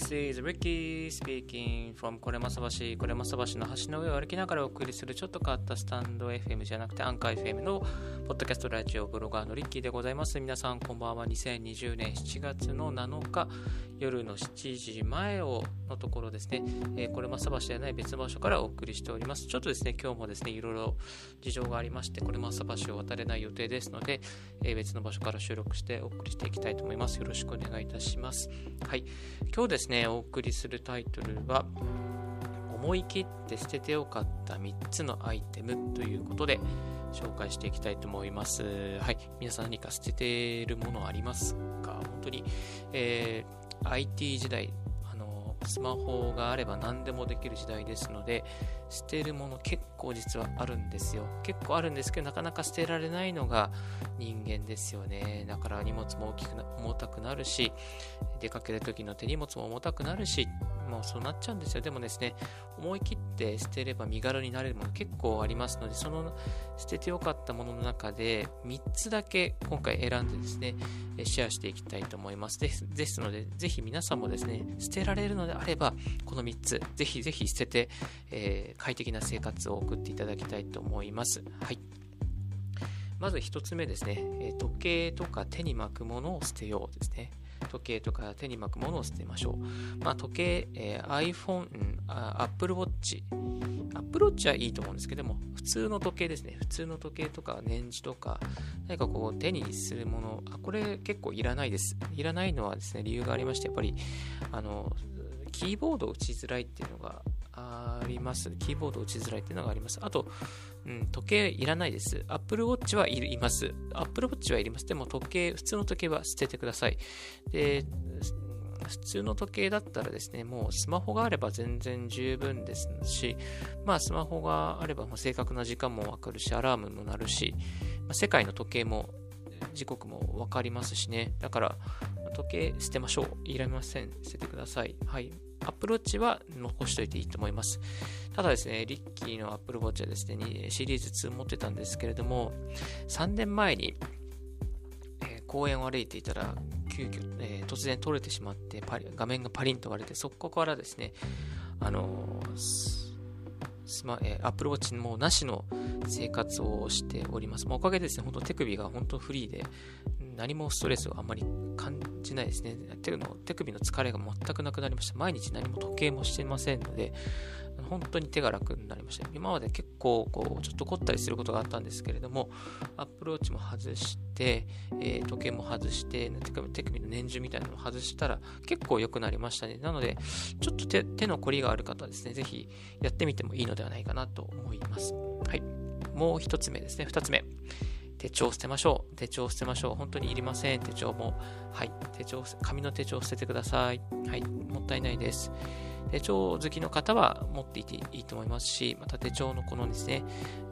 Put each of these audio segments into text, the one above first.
This is Ricky speaking from これまさ橋。これまさ橋の橋の上を歩きながらお送りするちょっと変わったスタンド FM じゃなくてアンカー FM のポッドキャストラジオブロガーのリッキーでございます。皆さんこんばんは。2020年7月の7日夜の7時前をのところですね、えー、これまさ橋ではない別の場所からお送りしております。ちょっとですね、今日もですね、いろいろ事情がありまして、これまさ橋を渡れない予定ですので、えー、別の場所から収録してお送りしていきたいと思います。よろしくお願いいたします。はい。今日ですね、お送りするタイトルは、思い切って捨ててよかった3つのアイテムということで紹介していきたいと思います。はい。皆さん何か捨ててるものありますか？本当に、えー IT 時代、あの、スマホがあれば何でもできる時代ですので、捨てるもの結構実はあるんですよ。結構あるんですけど、なかなか捨てられないのが人間ですよね。だから荷物も大きくな、重たくなるし、出かける時の手荷物も重たくなるし、もうそうなっちゃうんですよ。でもですね、思い切って捨てれば身軽になれるもの結構ありますので、その捨ててよかったものの中で3つだけ今回選んでですね、シェアしていきたいと思います。ですですので、ぜひ皆さんもですね、捨てられるのであれば、この3つ、ぜひぜひ捨てて、えー、快適な生活を送っていただきたいと思います。はい。まず1つ目ですね、時計とか手に巻くものを捨てようですね。時計とか手に巻くものを捨てましょう。まあ、時計、え、iPhone、Apple Watch、Apple Watch はいいと思うんですけども、普通の時計ですね。普通の時計とか年次とか、何かこう手にするもの、あ、これ結構いらないです。いらないのはですね、理由がありまして、やっぱり、あの、キーボードを打ちづらいっていうのがあります。キーボード打ちづらいっていうのがあります。あと、うん、時計いらないです。Apple Watch はいます。Apple Watch はいります。でも時計、普通の時計は捨ててください。で、普通の時計だったらですね、もうスマホがあれば全然十分ですし、まあスマホがあればもう正確な時間もわかるし、アラームも鳴るし、まあ、世界の時計も時刻もわかりますしね。だから、時計捨てましょう。いらません。捨ててください。はい。アプローチは残しといていいと思います。ただですね、リッキーのアップルウォッチはですね、シリーズ2持ってたんですけれども、3年前に、えー、公園を歩いていたら、急遽、えー、突然取れてしまってパリ、画面がパリンと割れて、そこからですね、あのー、スマ、えー、アップルウォッチもなしの生活をしております。まあ、おかげでですね、本当手首が本当フリーで、何もストレスをあんまり感じないですね。手の手首の疲れが全くなくなりました。毎日何も時計もしてませんので、本当に手が楽になりました。今まで結構こうちょっと凝ったりすることがあったんですけれども、アップローチも外して、えー、時計も外して、手首手首の年中みたいなのを外したら結構良くなりましたね。なので、ちょっと手手の凝りがある方はですね、ぜひやってみてもいいのではないかなと思います。はい。もう一つ目ですね。二つ目。手帳捨てましょう。手帳捨てましょう。本当にいりません。手帳も。はい。手帳、紙の手帳捨ててください。はい。もったいないです。手帳好きの方は持っていていいと思いますし、また手帳のこのですね、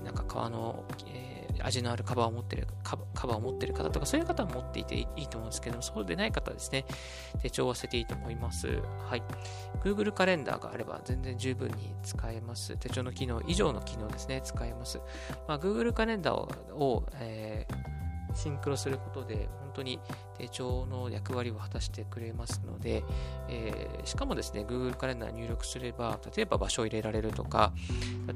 なんか革の、えー味のあるカバーを持ってる、カバーを持ってる方とか、そういう方は持っていていいと思うんですけども、そうでない方はですね、手帳を捨てていいと思います。はい。Google カレンダーがあれば全然十分に使えます。手帳の機能以上の機能ですね、使えます。まあ、Google カレンダーを、をえーシンクロすることで、本当に手帳の役割を果たしてくれますので、えー、しかもですね、Google カレンダー入力すれば、例えば場所を入れられるとか、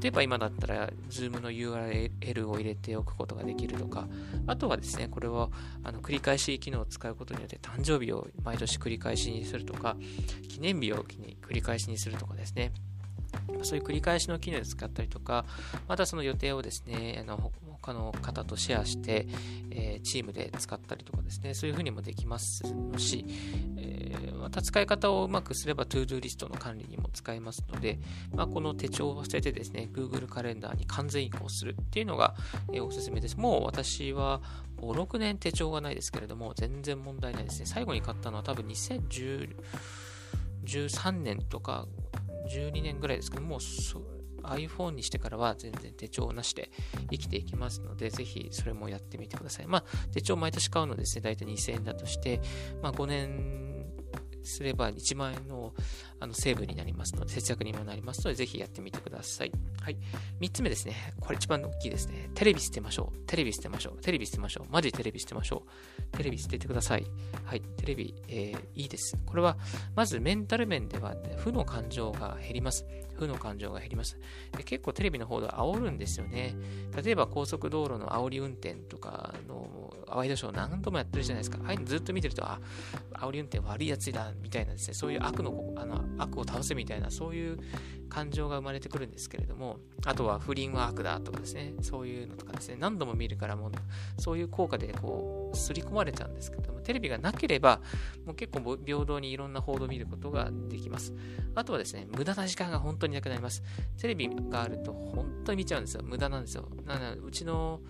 例えば今だったら Zoom の URL を入れておくことができるとか、あとはですね、これをあの繰り返し機能を使うことによって誕生日を毎年繰り返しにするとか、記念日を繰り返しにするとかですね、そういう繰り返しの機能で使ったりとか、またその予定をですね、あの他の方とシェアして、え、チームで使ったりとかですね、そういうふうにもできますし、え、また使い方をうまくすれば ToDo リストの管理にも使えますので、まあ、この手帳を捨ててですね、Google カレンダーに完全移行するっていうのが、え、おすすめです。もう私は5、6年手帳がないですけれども、全然問題ないですね。最後に買ったのは多分2013年とか12年ぐらいですけども、iPhone にしてからは全然手帳なしで生きていきますので、ぜひそれもやってみてください。まあ、手帳毎年買うのですね、だいたい2000円だとして、まあ、5年すれば1万円のあのセーブになりますので、節約にもなりますので、ぜひやってみてください。はい。3つ目ですね。これ一番大きいですね。テレビ捨てましょう。テレビ捨てましょう。テレビ捨てましょう。マジテレビ捨てましょう。テレビ捨ててください。はい。テレビ、えー、いいです。これは、まずメンタル面では、負の感情が減ります。負の感情が減りますで。結構テレビの方で煽るんですよね。例えば高速道路の煽り運転とかのワイドショー何度もやってるじゃないですか。ああいうのずっと見てると、あ、煽り運転悪いやつだ、みたいなですね、そういう悪の、あの、悪を倒せみたいな、そういう感情が生まれてくるんですけれども、あとは不倫は悪だとかですね、そういうのとかですね、何度も見るからもう、そういう効果でこう、刷り込まれちゃうんですけども、テレビがなければ、もう結構平等にいろんな報道を見ることができます。あとはですね、無駄な時間が本当になくなります。テレビがあると本当に見ちゃうんですよ。無駄なんですよ。なので、うちの、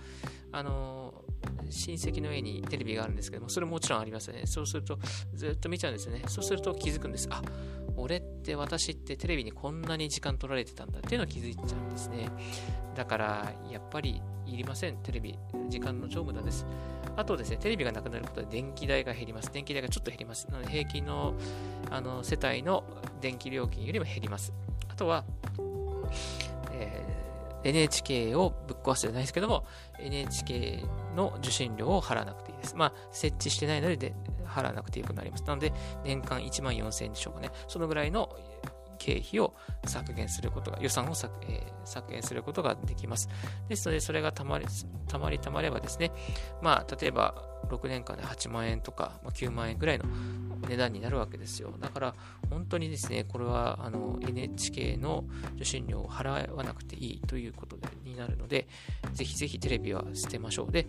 あの親戚の家にテレビがあるんですけども、それももちろんありますよね。そうすると、ずっと見ちゃうんですよね。そうすると気づくんです。あ、俺って私ってテレビにこんなに時間取られてたんだっていうのを気づいちゃうんですね。だから、やっぱりいりません。テレビ。時間の超無駄です。あとですね、テレビがなくなることで電気代が減ります。電気代がちょっと減ります。なので、平均のあの世帯の電気料金よりも減ります。あとは、えー NHK をぶっ壊すじゃないですけども、NHK の受信料を払わなくていいです。まあ、設置してないのでで払わなくてよくなります。なので、年間1万4000円でしょうかね。そのぐらいの経費を削減することが、予算を削,、えー、削減することができます。ですので、それがたまり、たまりたまればですね、まあ、例えば6年間で8万円とか、ま、9万円ぐらいの値段になるわけですよ。だから、本当にですね、これはあの NHK の受信料を払わなくていいということになるので、ぜひぜひテレビは捨てましょう。で、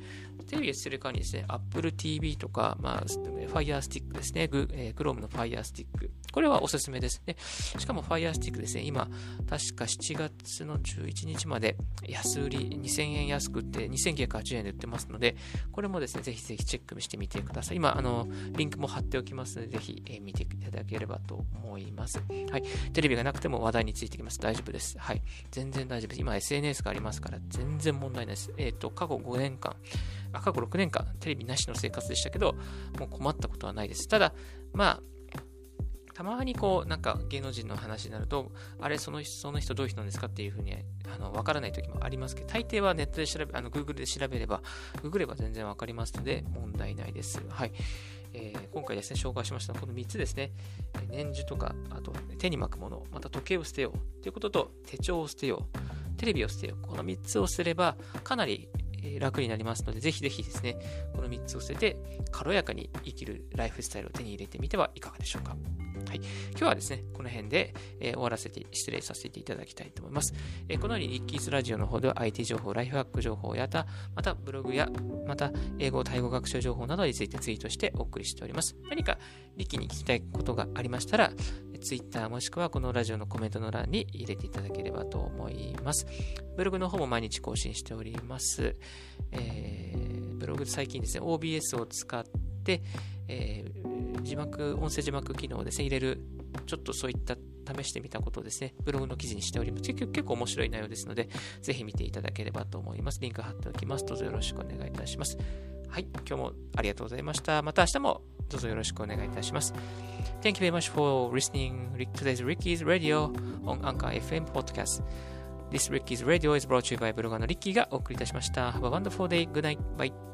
テレビを捨てる間にですね、Apple TV とか、まあ、Fire Stick ですね、グえ、Chrome の Fire Stick。これはおすすめですね。しかも Fire Stick ですね、今、確か7月の11日まで安売り2000円安くって2980円で売ってますので、これもですね、ぜひぜひひチェックしてみてください。今、あの、リンクも貼っておきますので、ぜひ、え、見ていただければと思います。はい。テレビがなくても話題についてきます。大丈夫です。はい。全然大丈夫です。今 SNS がありますから、全然問題ないです。えっ、ー、と、過去5年間、あ、過去6年間、テレビなしの生活でしたけど、もう困ったことはないです。ただ、まあ、たまにこう、なんか芸能人の話になると、あれ、その人、その人どういう人なんですかっていうふうに、あの、わからない時もありますけど、大抵はネットで調べ、あの、Google で調べれば、ググれば全然わかりますので、問題ないです。はい。えー、今回ですね、紹介しましたこの3つですね、年次とか、あと手に巻くもの、また時計を捨てようということと、手帳を捨てよう、テレビを捨てよう、この3つを捨てれば、かなり楽になりますので、ぜひぜひですね、この3つを捨てて、軽やかに生きるライフスタイルを手に入れてみてはいかがでしょうか。はい、今日はですね、この辺で、えー、終わらせて、失礼させていただきたいと思います。えー、このようにリッキーズラジオの方では IT 情報、ライフハック情報やた、またブログや、また英語、タイ語学習情報などについてツイートしてお送りしております。何かリッキーに聞きたいことがありましたら、Twitter もしくはこのラジオのコメントの欄に入れていただければと思います。ブログの方も毎日更新しております。えー、ブログ最近ですね、OBS を使って、えー、字幕、音声字幕機能をですね、入れる、ちょっとそういった試してみたことをですね、ブログの記事にしております。結構結構面白い内容ですので、ぜひ見ていただければと思います。リンク貼っておきます。どうぞよろしくお願いいたします。はい、今日もありがとうございました。また明日もどうぞよろしくお願いいたします。Thank you very much for listening today's Ricky's Radio on Anchor FM Podcast. This Ricky's Radio is brought to you by ブロガーのリッキーがお送りいたしました。Have a wonderful day. Good night. Bye.